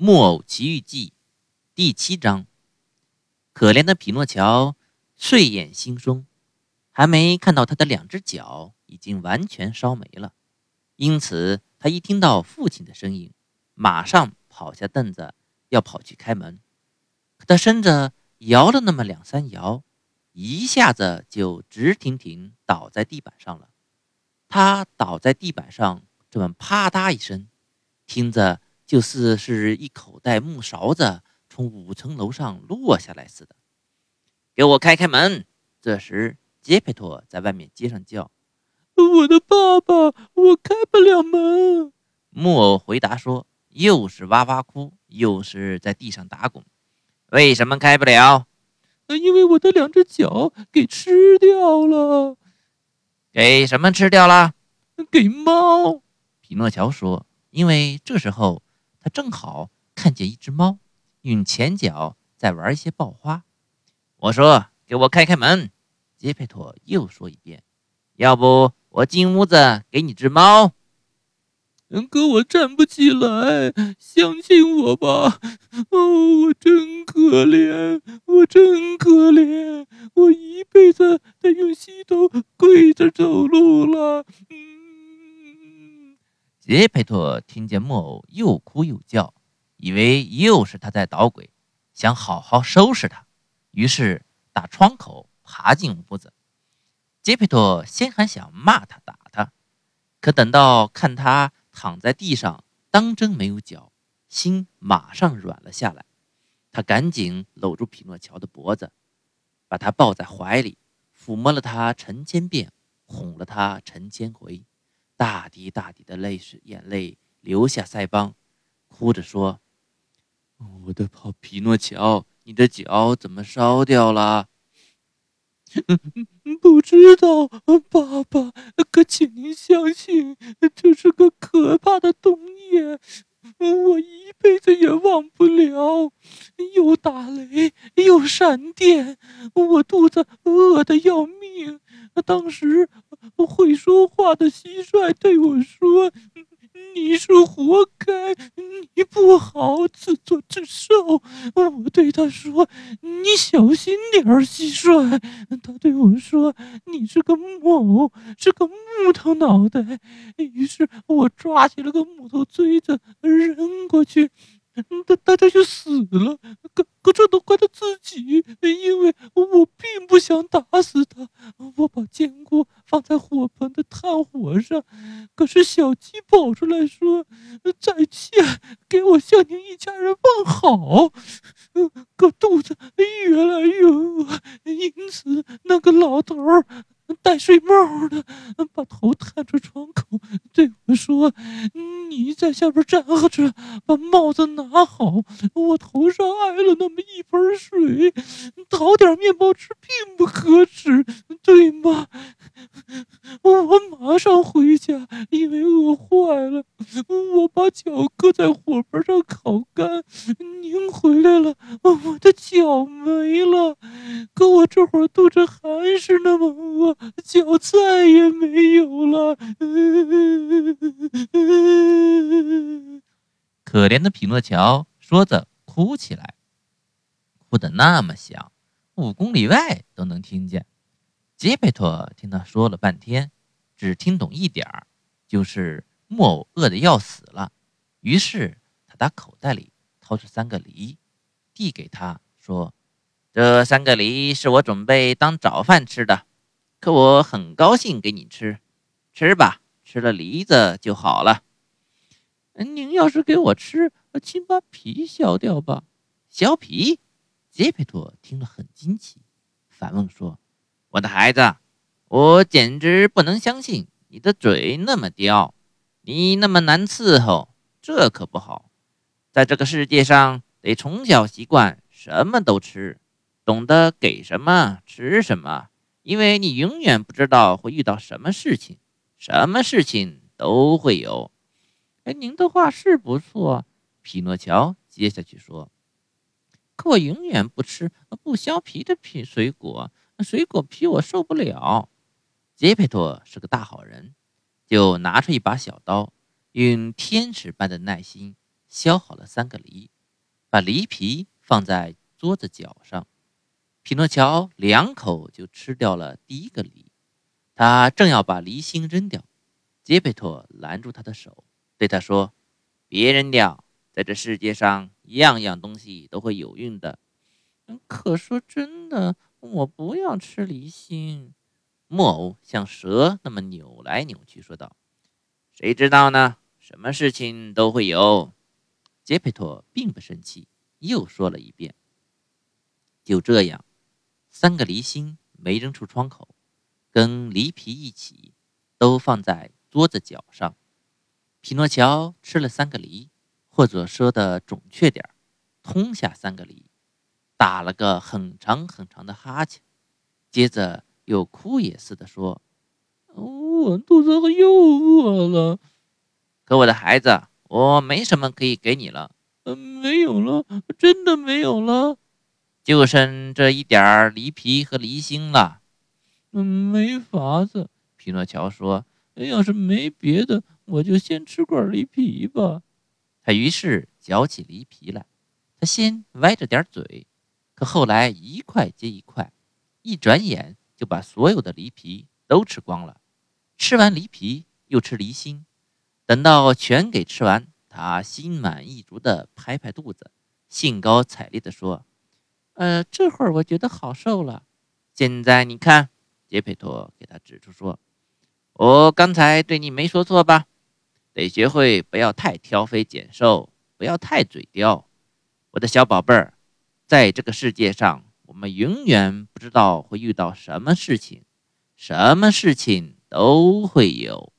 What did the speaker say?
木偶奇遇记》第七章。可怜的匹诺乔睡眼惺忪，还没看到他的两只脚已经完全烧没了，因此他一听到父亲的声音，马上跑下凳子要跑去开门。可他身子摇了那么两三摇，一下子就直挺挺倒在地板上了。他倒在地板上，这么啪嗒一声，听着就似是一口袋木勺子从五层楼上落下来似的。给我开开门！这时，杰佩托在外面街上叫：“我的爸爸，我开不了门。”木偶回答说：“又是哇哇哭，又是在地上打滚。为什么开不了？因为我的两只脚给吃掉了。”给什么吃掉了？给猫。匹诺乔说：“因为这时候正好看见一只猫用前脚在玩一些爆花。”我说：“给我开开门。”杰佩托又说一遍：“要不我进屋子给你只猫。”可我站不起来，相信我吧。哦，我真可怜，我真可怜，我一辈子得用膝头跪着走路了。嗯，杰佩托听见木偶又哭又叫，以为又是他在捣鬼，想好好收拾他，于是打窗口爬进屋子。杰佩托先还想骂他打他，可等到看他。躺在地上，当真没有脚，心马上软了下来。他赶紧搂住匹诺乔的脖子，把他抱在怀里，抚摸了他成千遍，哄了他成千回，大滴大滴的泪水眼泪流下腮帮，哭着说：“我的好皮诺乔，你的脚怎么烧掉了？” 不知道，爸爸。可请您相信，这是个可怕的冬夜，我一辈子也忘不了。又打雷，又闪电，我肚子饿得要命。当时，会说话的蟋蟀对我说。你是活该，你不好自作自受。我对他说：“你小心点儿，蟋蟀。”他对我说：“你是个木偶，是个木头脑袋。”于是我抓起了个木头锥子扔过去。大大家就死了，可可这都怪他自己，因为我并不想打死他。我把坚果放在火盆的上，可是小鸡跑出来说：“再见，给我向您一家人问好。”可肚子越来越饿，因此那个老头儿。戴睡帽的，把头探出窗口对我说：“你在下边站着，把帽子拿好。我头上挨了那么一盆水，讨点面包吃并不可耻，对吗？”我马上回家，因为饿坏了。我把脚搁在火盆上烤干。您回来了，我的脚没了。可我这会儿肚子还是那么饿，脚再也没有了。可怜的匹诺乔说着哭起来，哭得那么响，五公里外都能听见。杰佩托听他说了半天，只听懂一点儿，就是木偶饿得要死了。于是他打口袋里掏出三个梨，递给他说：“这三个梨是我准备当早饭吃的，可我很高兴给你吃，吃吧，吃了梨子就好了。您要是给我吃，请把皮削掉吧。削皮？”杰佩托听了很惊奇，反问说。我的孩子，我简直不能相信你的嘴那么刁，你那么难伺候，这可不好。在这个世界上，得从小习惯什么都吃，懂得给什么吃什么，因为你永远不知道会遇到什么事情，什么事情都会有。哎，您的话是不错，匹诺乔接下去说。可我永远不吃不削皮的皮水果。水果皮我受不了。杰佩托是个大好人，就拿出一把小刀，用天使般的耐心削好了三个梨，把梨皮放在桌子角上。匹诺乔两口就吃掉了第一个梨，他正要把梨心扔掉，杰佩托拦住他的手，对他说：“别扔掉，在这世界上，样样东西都会有用的。”可说真的，我不要吃梨心。木偶像蛇那么扭来扭去，说道：“谁知道呢？什么事情都会有。”杰佩托并不生气，又说了一遍。就这样，三个梨心没扔出窗口，跟梨皮一起，都放在桌子角上。匹诺乔吃了三个梨，或者说的准确点吞下三个梨，打了个很长很长的哈欠，接着。又哭也似的说：“我肚子又饿了。可我的孩子，我没什么可以给你了。嗯，没有了，真的没有了，就剩这一点儿梨皮和梨心了。嗯，没法子。”匹诺乔说：“要是没别的，我就先吃块梨皮吧。”他于是嚼起梨皮来。他先歪着点嘴，可后来一块接一块，一转眼。就把所有的梨皮都吃光了，吃完梨皮又吃梨心，等到全给吃完，他心满意足地拍拍肚子，兴高采烈地说：“呃，这会儿我觉得好受了。现在你看，杰佩托给他指出说：‘我刚才对你没说错吧？得学会不要太挑肥拣瘦，不要太嘴刁，我的小宝贝儿，在这个世界上。’”我们永远不知道会遇到什么事情，什么事情都会有。